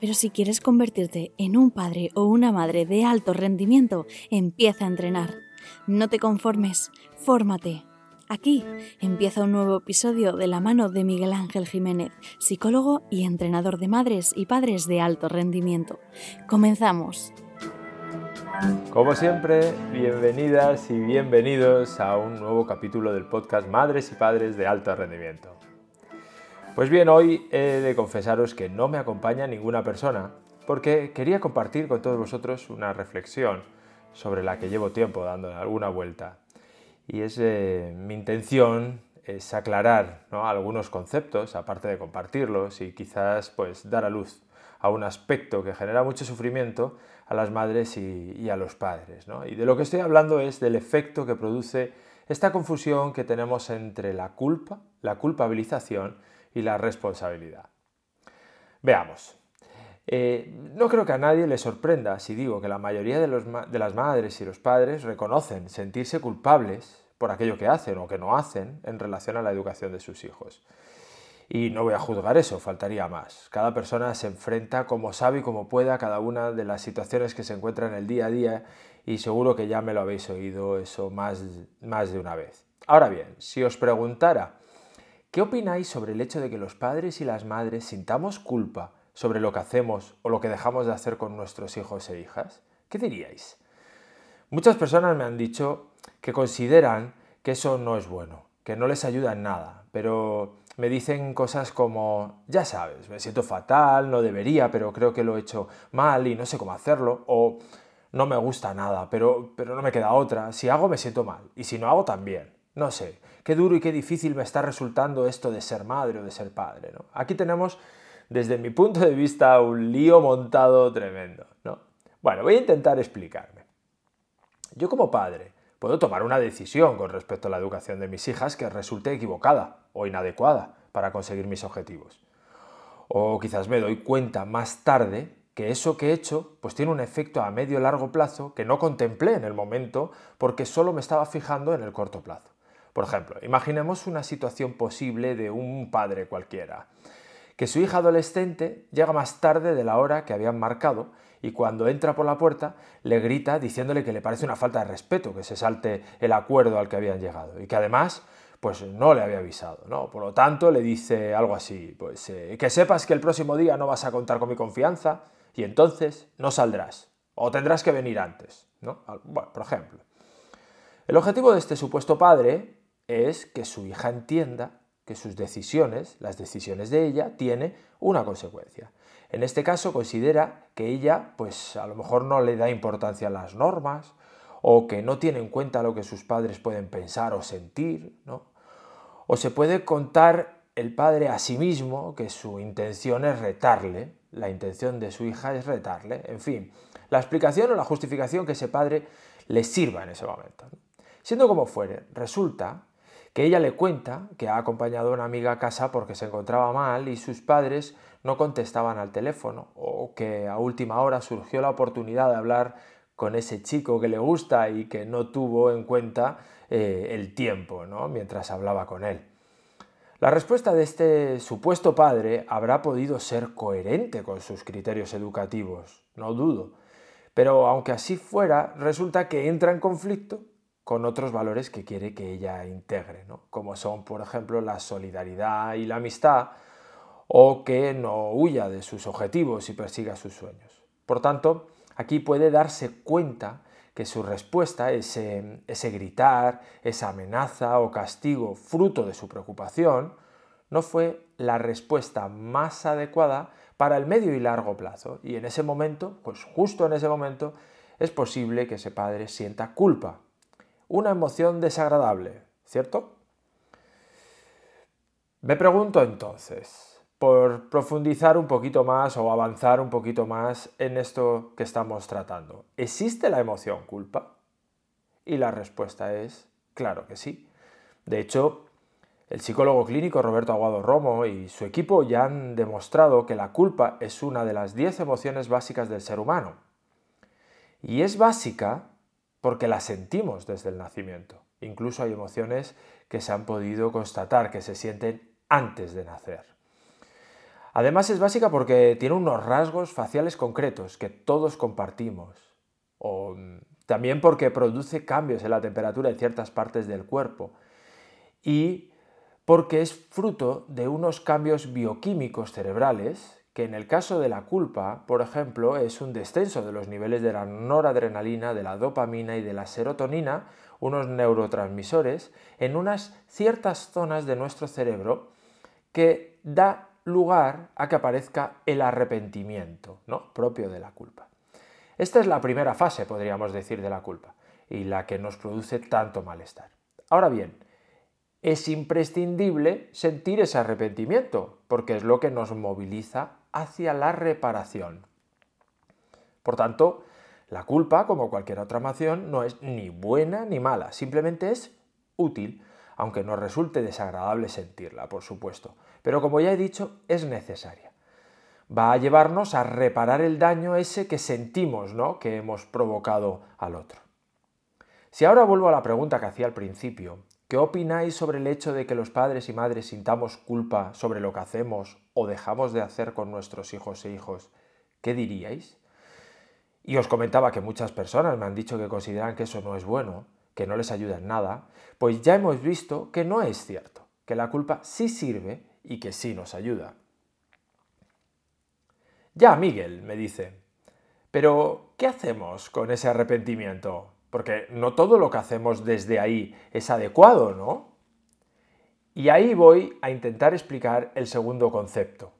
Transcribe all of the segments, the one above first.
Pero si quieres convertirte en un padre o una madre de alto rendimiento, empieza a entrenar. No te conformes, fórmate. Aquí empieza un nuevo episodio de la mano de Miguel Ángel Jiménez, psicólogo y entrenador de madres y padres de alto rendimiento. Comenzamos. Como siempre, bienvenidas y bienvenidos a un nuevo capítulo del podcast Madres y Padres de Alto Rendimiento. Pues bien, hoy he de confesaros que no me acompaña ninguna persona porque quería compartir con todos vosotros una reflexión sobre la que llevo tiempo dando alguna vuelta. Y es eh, mi intención es aclarar algunos conceptos, aparte de compartirlos y quizás pues dar a luz a un aspecto que genera mucho sufrimiento a las madres y, a los padres. Y de lo que estoy hablando es del efecto que produce esta confusión que tenemos entre la culpa, la culpabilización y la responsabilidad. Veamos. Eh, no creo que a nadie le sorprenda si digo que la mayoría de, de las madres y los padres reconocen sentirse culpables por aquello que hacen o que no hacen en relación a la educación de sus hijos. Y no voy a juzgar eso, faltaría más. Cada persona se enfrenta como sabe y como pueda cada una de las situaciones que se encuentra en el día a día y seguro que ya me lo habéis oído eso más, más de una vez. Ahora bien, si os preguntara ¿Qué opináis sobre el hecho de que los padres y las madres sintamos culpa sobre lo que hacemos o lo que dejamos de hacer con nuestros hijos e hijas? ¿Qué diríais? Muchas personas me han dicho que consideran que eso no es bueno, que no les ayuda en nada, pero me dicen cosas como, ya sabes, me siento fatal, no debería, pero creo que lo he hecho mal y no sé cómo hacerlo, o no me gusta nada, pero, pero no me queda otra, si hago me siento mal, y si no hago también. No sé, qué duro y qué difícil me está resultando esto de ser madre o de ser padre. ¿no? Aquí tenemos, desde mi punto de vista, un lío montado tremendo. ¿no? Bueno, voy a intentar explicarme. Yo como padre puedo tomar una decisión con respecto a la educación de mis hijas que resulte equivocada o inadecuada para conseguir mis objetivos. O quizás me doy cuenta más tarde que eso que he hecho pues tiene un efecto a medio largo plazo que no contemplé en el momento porque solo me estaba fijando en el corto plazo. Por ejemplo, imaginemos una situación posible de un padre cualquiera, que su hija adolescente llega más tarde de la hora que habían marcado y cuando entra por la puerta le grita diciéndole que le parece una falta de respeto que se salte el acuerdo al que habían llegado y que además pues no le había avisado, ¿no? Por lo tanto le dice algo así, pues eh, que sepas que el próximo día no vas a contar con mi confianza y entonces no saldrás o tendrás que venir antes, ¿no? Bueno, por ejemplo. El objetivo de este supuesto padre es que su hija entienda que sus decisiones, las decisiones de ella, tiene una consecuencia. En este caso considera que ella, pues a lo mejor no le da importancia a las normas o que no tiene en cuenta lo que sus padres pueden pensar o sentir, ¿no? O se puede contar el padre a sí mismo que su intención es retarle, la intención de su hija es retarle, en fin, la explicación o la justificación que ese padre le sirva en ese momento. Siendo como fuere, resulta que ella le cuenta que ha acompañado a una amiga a casa porque se encontraba mal y sus padres no contestaban al teléfono o que a última hora surgió la oportunidad de hablar con ese chico que le gusta y que no tuvo en cuenta eh, el tiempo ¿no? mientras hablaba con él. La respuesta de este supuesto padre habrá podido ser coherente con sus criterios educativos, no dudo, pero aunque así fuera, resulta que entra en conflicto con otros valores que quiere que ella integre, como son, por ejemplo, la solidaridad y la amistad, o que no huya de sus objetivos y persiga sus sueños. Por tanto, aquí puede darse cuenta que su respuesta, ese, ese gritar, esa amenaza o castigo fruto de su preocupación, no fue la respuesta más adecuada para el medio y largo plazo. Y en ese momento, pues justo en ese momento, es posible que ese padre sienta culpa una emoción desagradable, ¿cierto? Me pregunto entonces, por profundizar un poquito más o avanzar un poquito más en esto que estamos tratando. ¿Existe la emoción culpa? Y la respuesta es claro que sí. De hecho, el psicólogo clínico Roberto Aguado Romo y su equipo ya han demostrado que la culpa es una de las 10 emociones básicas del ser humano. Y es básica porque la sentimos desde el nacimiento. Incluso hay emociones que se han podido constatar que se sienten antes de nacer. Además es básica porque tiene unos rasgos faciales concretos que todos compartimos. O mm, también porque produce cambios en la temperatura de ciertas partes del cuerpo. Y porque es fruto de unos cambios bioquímicos cerebrales que en el caso de la culpa, por ejemplo, es un descenso de los niveles de la noradrenalina, de la dopamina y de la serotonina, unos neurotransmisores, en unas ciertas zonas de nuestro cerebro que da lugar a que aparezca el arrepentimiento ¿no? propio de la culpa. Esta es la primera fase, podríamos decir, de la culpa y la que nos produce tanto malestar. Ahora bien, es imprescindible sentir ese arrepentimiento, porque es lo que nos moviliza hacia la reparación. Por tanto, la culpa, como cualquier otra emoción, no es ni buena ni mala, simplemente es útil, aunque nos resulte desagradable sentirla, por supuesto. Pero como ya he dicho, es necesaria. Va a llevarnos a reparar el daño ese que sentimos, ¿no? que hemos provocado al otro. Si ahora vuelvo a la pregunta que hacía al principio, ¿qué opináis sobre el hecho de que los padres y madres sintamos culpa sobre lo que hacemos o dejamos de hacer con nuestros hijos e hijos? ¿Qué diríais? Y os comentaba que muchas personas me han dicho que consideran que eso no es bueno, que no les ayuda en nada, pues ya hemos visto que no es cierto, que la culpa sí sirve y que sí nos ayuda. Ya, Miguel, me dice, pero ¿qué hacemos con ese arrepentimiento? Porque no todo lo que hacemos desde ahí es adecuado, ¿no? Y ahí voy a intentar explicar el segundo concepto,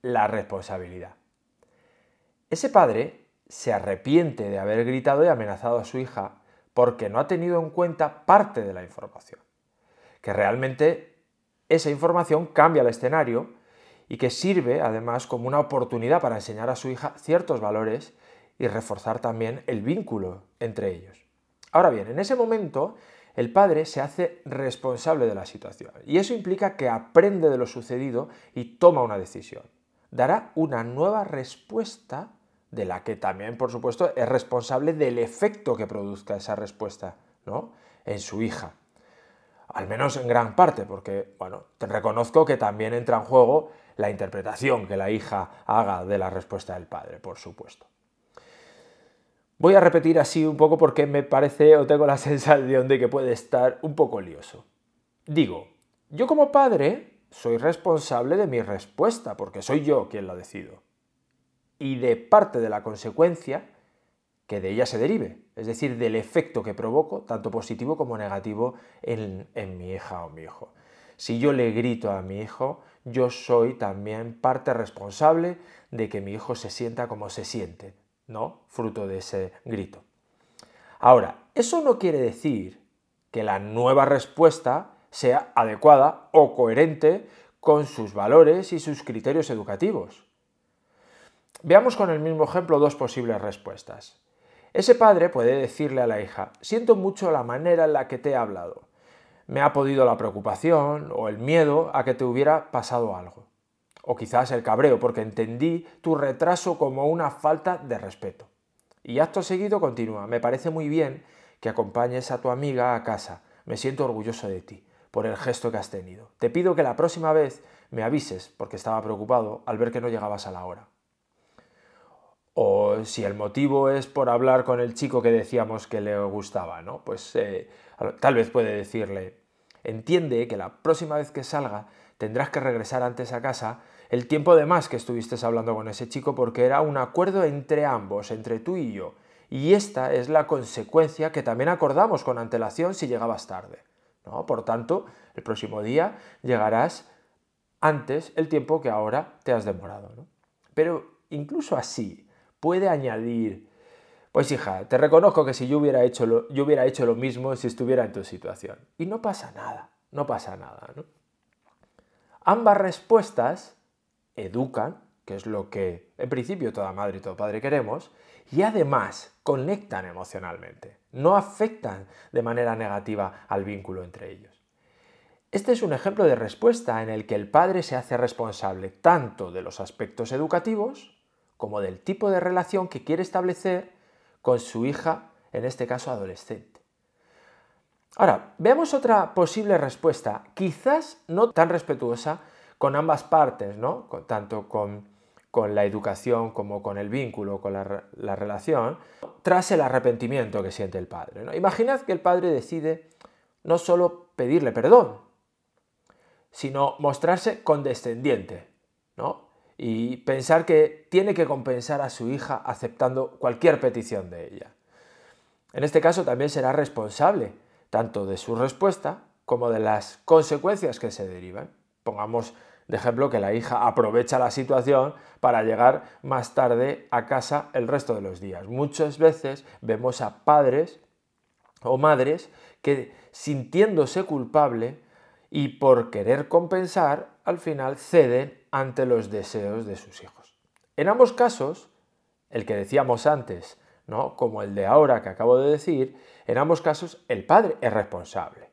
la responsabilidad. Ese padre se arrepiente de haber gritado y amenazado a su hija porque no ha tenido en cuenta parte de la información. Que realmente esa información cambia el escenario y que sirve además como una oportunidad para enseñar a su hija ciertos valores y reforzar también el vínculo entre ellos. Ahora bien, en ese momento el padre se hace responsable de la situación y eso implica que aprende de lo sucedido y toma una decisión. Dará una nueva respuesta de la que también, por supuesto, es responsable del efecto que produzca esa respuesta ¿no? en su hija. Al menos en gran parte, porque, bueno, te reconozco que también entra en juego la interpretación que la hija haga de la respuesta del padre, por supuesto. Voy a repetir así un poco porque me parece o tengo la sensación de que puede estar un poco lioso. Digo, yo como padre soy responsable de mi respuesta, porque soy yo quien la decido y de parte de la consecuencia que de ella se derive, es decir, del efecto que provoco, tanto positivo como negativo, en, mi hija o mi hijo. Si yo le grito a mi hijo, yo soy también parte responsable de que mi hijo se sienta como se siente, ¿no? Fruto de ese grito. Ahora, eso no quiere decir que la nueva respuesta sea adecuada o coherente con sus valores y sus criterios educativos. Veamos con el mismo ejemplo dos posibles respuestas. Ese padre puede decirle a la hija, siento mucho la manera en la que te he hablado. Me ha podido la preocupación o el miedo a que te hubiera pasado algo. O quizás el cabreo, porque entendí tu retraso como una falta de respeto. Y acto seguido continúa, me parece muy bien que acompañes a tu amiga a casa. Me siento orgulloso de ti, por el gesto que has tenido. Te pido que la próxima vez me avises, porque estaba preocupado al ver que no llegabas a la hora. O si el motivo es por hablar con el chico que decíamos que le gustaba, ¿no? Pues eh, tal vez puede decirle, entiende que la próxima vez que salga tendrás que regresar antes a casa el tiempo de más que estuviste hablando con ese chico porque era un acuerdo entre ambos, entre tú y yo. Y esta es la consecuencia que también acordamos con antelación si llegabas tarde. ¿no? Por tanto, el próximo día llegarás antes el tiempo que ahora te has demorado. ¿no? Pero incluso así, puede añadir, pues hija, te reconozco que si yo hubiera hecho lo, yo hubiera hecho lo mismo si estuviera en tu situación. Y no pasa nada, no pasa nada. Ambas respuestas educan, que es lo que en principio toda madre y todo padre queremos, y además conectan emocionalmente, no afectan de manera negativa al vínculo entre ellos. Este es un ejemplo de respuesta en el que el padre se hace responsable tanto de los aspectos educativos como del tipo de relación que quiere establecer con su hija, en este caso adolescente. Ahora, veamos otra posible respuesta, quizás no tan respetuosa con ambas partes, ¿no? tanto con, la educación como con el vínculo, con la, relación, tras el arrepentimiento que siente el padre. ¿no? Imaginad que el padre decide no solo pedirle perdón, sino mostrarse condescendiente, ¿no? Y pensar que tiene que compensar a su hija aceptando cualquier petición de ella. En este caso también será responsable tanto de su respuesta como de las consecuencias que se derivan. Pongamos de ejemplo que la hija aprovecha la situación para llegar más tarde a casa el resto de los días. Muchas veces vemos a padres o madres que sintiéndose culpable y por querer compensar, al final ceden ante los deseos de sus hijos. En ambos casos, el que decíamos antes, ¿no? como el de ahora que acabo de decir, en ambos casos el padre es responsable.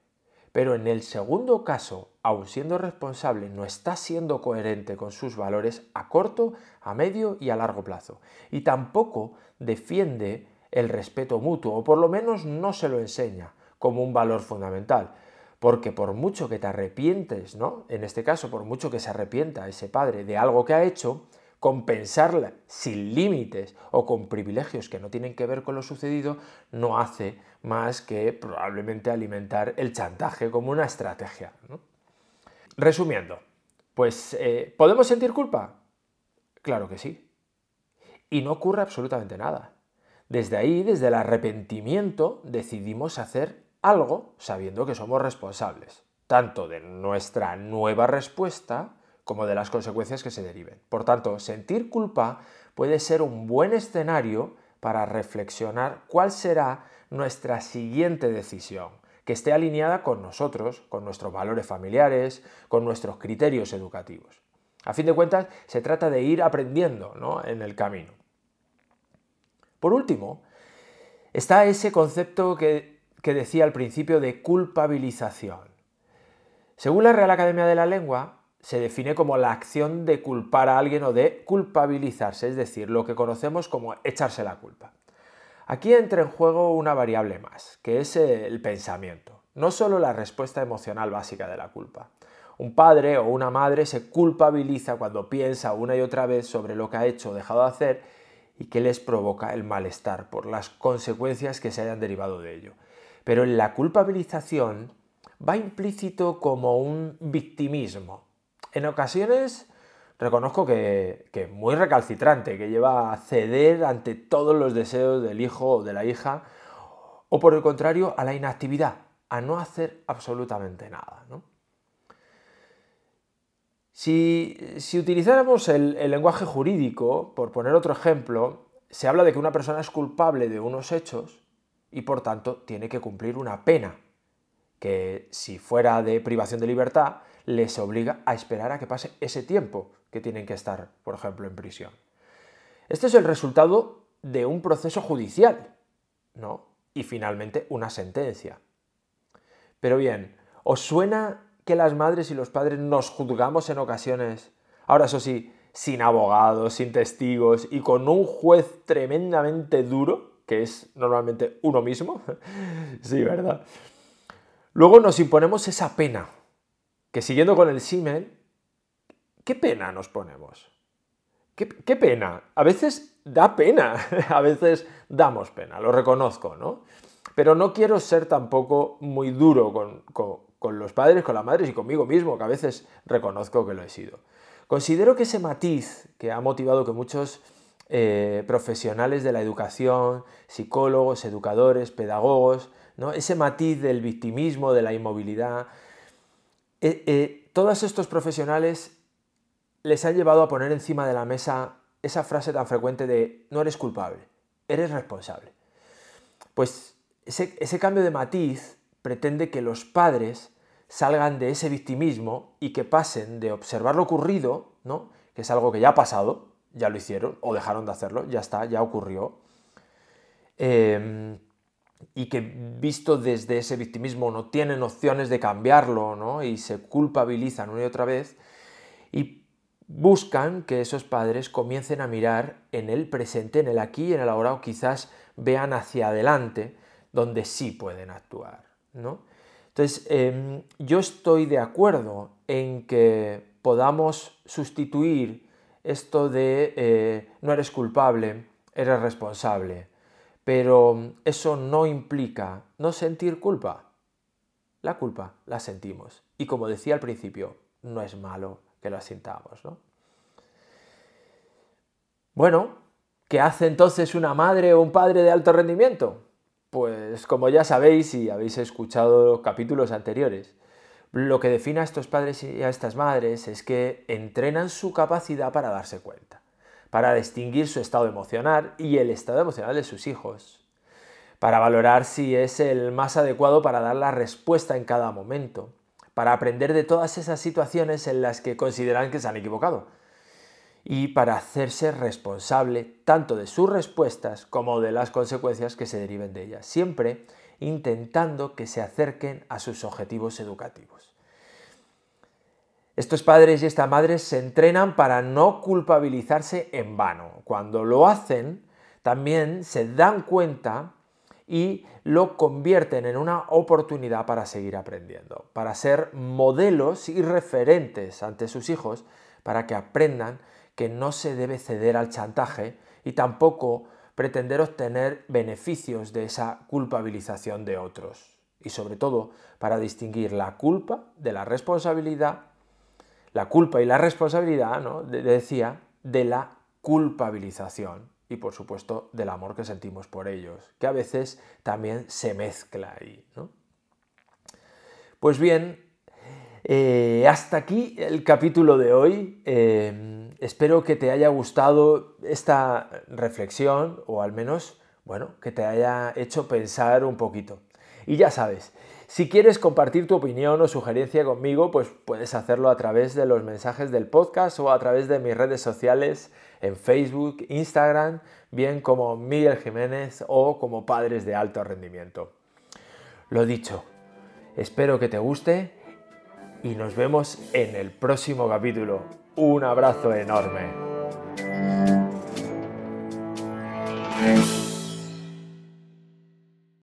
Pero en el segundo caso, aun siendo responsable, no está siendo coherente con sus valores a corto, a medio y a largo plazo. Y tampoco defiende el respeto mutuo, o por lo menos no se lo enseña como un valor fundamental. Porque por mucho que te arrepientes, ¿no? En este caso, por mucho que se arrepienta ese padre de algo que ha hecho, compensarla sin límites o con privilegios que no tienen que ver con lo sucedido no hace más que probablemente alimentar el chantaje como una estrategia. Resumiendo, pues eh, ¿podemos sentir culpa? Claro que sí. Y no ocurre absolutamente nada. Desde ahí, desde el arrepentimiento, decidimos hacer algo sabiendo que somos responsables, tanto de nuestra nueva respuesta como de las consecuencias que se deriven. Por tanto, sentir culpa puede ser un buen escenario para reflexionar cuál será nuestra siguiente decisión, que esté alineada con nosotros, con nuestros valores familiares, con nuestros criterios educativos. A fin de cuentas, se trata de ir aprendiendo en el camino. Por último, está ese concepto que que decía al principio de culpabilización. Según la Real Academia de la Lengua, se define como la acción de culpar a alguien o de culpabilizarse, es decir, lo que conocemos como echarse la culpa. Aquí entra en juego una variable más, que es el pensamiento, no solo la respuesta emocional básica de la culpa. Un padre o una madre se culpabiliza cuando piensa una y otra vez sobre lo que ha hecho o dejado de hacer y que les provoca el malestar por las consecuencias que se hayan derivado de ello. Pero en la culpabilización va implícito como un victimismo. En ocasiones reconozco que, que muy recalcitrante, que lleva a ceder ante todos los deseos del hijo o de la hija, o por el contrario, a la inactividad, a no hacer absolutamente nada. Si, utilizáramos el, el lenguaje jurídico, por poner otro ejemplo, se habla de que una persona es culpable de unos hechos y por tanto tiene que cumplir una pena que si fuera de privación de libertad les obliga a esperar a que pase ese tiempo que tienen que estar, por ejemplo, en prisión. Este es el resultado de un proceso judicial, ¿no? Y finalmente una sentencia. Pero bien, ¿os suena que las madres y los padres nos juzgamos en ocasiones? Ahora, eso sí, sin abogados, sin testigos y con un juez tremendamente duro que es normalmente uno mismo. sí, ¿verdad? Luego nos imponemos esa pena, que siguiendo con el símil, ¿qué pena nos ponemos? ¿Qué, pena? A veces da pena, a veces damos pena, lo reconozco, ¿no? Pero no quiero ser tampoco muy duro con, con los padres, con las madres y conmigo mismo, que a veces reconozco que lo he sido. Considero que ese matiz que ha motivado que muchos eh, profesionales de la educación, psicólogos, educadores, pedagogos, ¿no? ese matiz del victimismo, de la inmovilidad. Eh, eh, todos estos profesionales les han llevado a poner encima de la mesa esa frase tan frecuente de no eres culpable, eres responsable. Pues ese, cambio de matiz pretende que los padres salgan de ese victimismo y que pasen de observar lo ocurrido, ¿no? que es algo que ya ha pasado, ya lo hicieron o dejaron de hacerlo, ya está, ya ocurrió. Em, y que visto desde ese victimismo no tienen opciones de cambiarlo ¿no? y se culpabilizan una y otra vez y buscan que esos padres comiencen a mirar en el presente, en el aquí y en el ahora o quizás vean hacia adelante donde sí pueden actuar. ¿no? Entonces, em, yo estoy de acuerdo en que podamos sustituir esto de eh, no eres culpable, eres responsable, pero eso no implica no sentir culpa. La culpa la sentimos y como decía al principio, no es malo que la sintamos. ¿no? Bueno, ¿qué hace entonces una madre o un padre de alto rendimiento? Pues como ya sabéis y habéis escuchado capítulos anteriores, lo que define a estos padres y a estas madres es que entrenan su capacidad para darse cuenta, para distinguir su estado emocional y el estado emocional de sus hijos, para valorar si es el más adecuado para dar la respuesta en cada momento, para aprender de todas esas situaciones en las que consideran que se han equivocado y para hacerse responsable tanto de sus respuestas como de las consecuencias que se deriven de ellas, siempre intentando que se acerquen a sus objetivos educativos. Estos padres y estas madres se entrenan para no culpabilizarse en vano. Cuando lo hacen, también se dan cuenta y lo convierten en una oportunidad para seguir aprendiendo, para ser modelos y referentes ante sus hijos, para que aprendan que no se debe ceder al chantaje y tampoco pretender obtener beneficios de esa culpabilización de otros. Y sobre todo para distinguir la culpa de la responsabilidad, la culpa y la responsabilidad, ¿no? decía, de la culpabilización y por supuesto del amor que sentimos por ellos, que a veces también se mezcla ahí. Pues bien, eh, hasta aquí el capítulo de hoy. Eh, espero que te haya gustado esta reflexión o al menos, bueno, que te haya hecho pensar un poquito. Y ya sabes, si quieres compartir tu opinión o sugerencia conmigo, pues puedes hacerlo a través de los mensajes del podcast o a través de mis redes sociales en Facebook, Instagram, bien como Miguel Jiménez o como Padres de Alto Rendimiento. Lo dicho, espero que te guste y nos vemos en el próximo capítulo. Un abrazo enorme.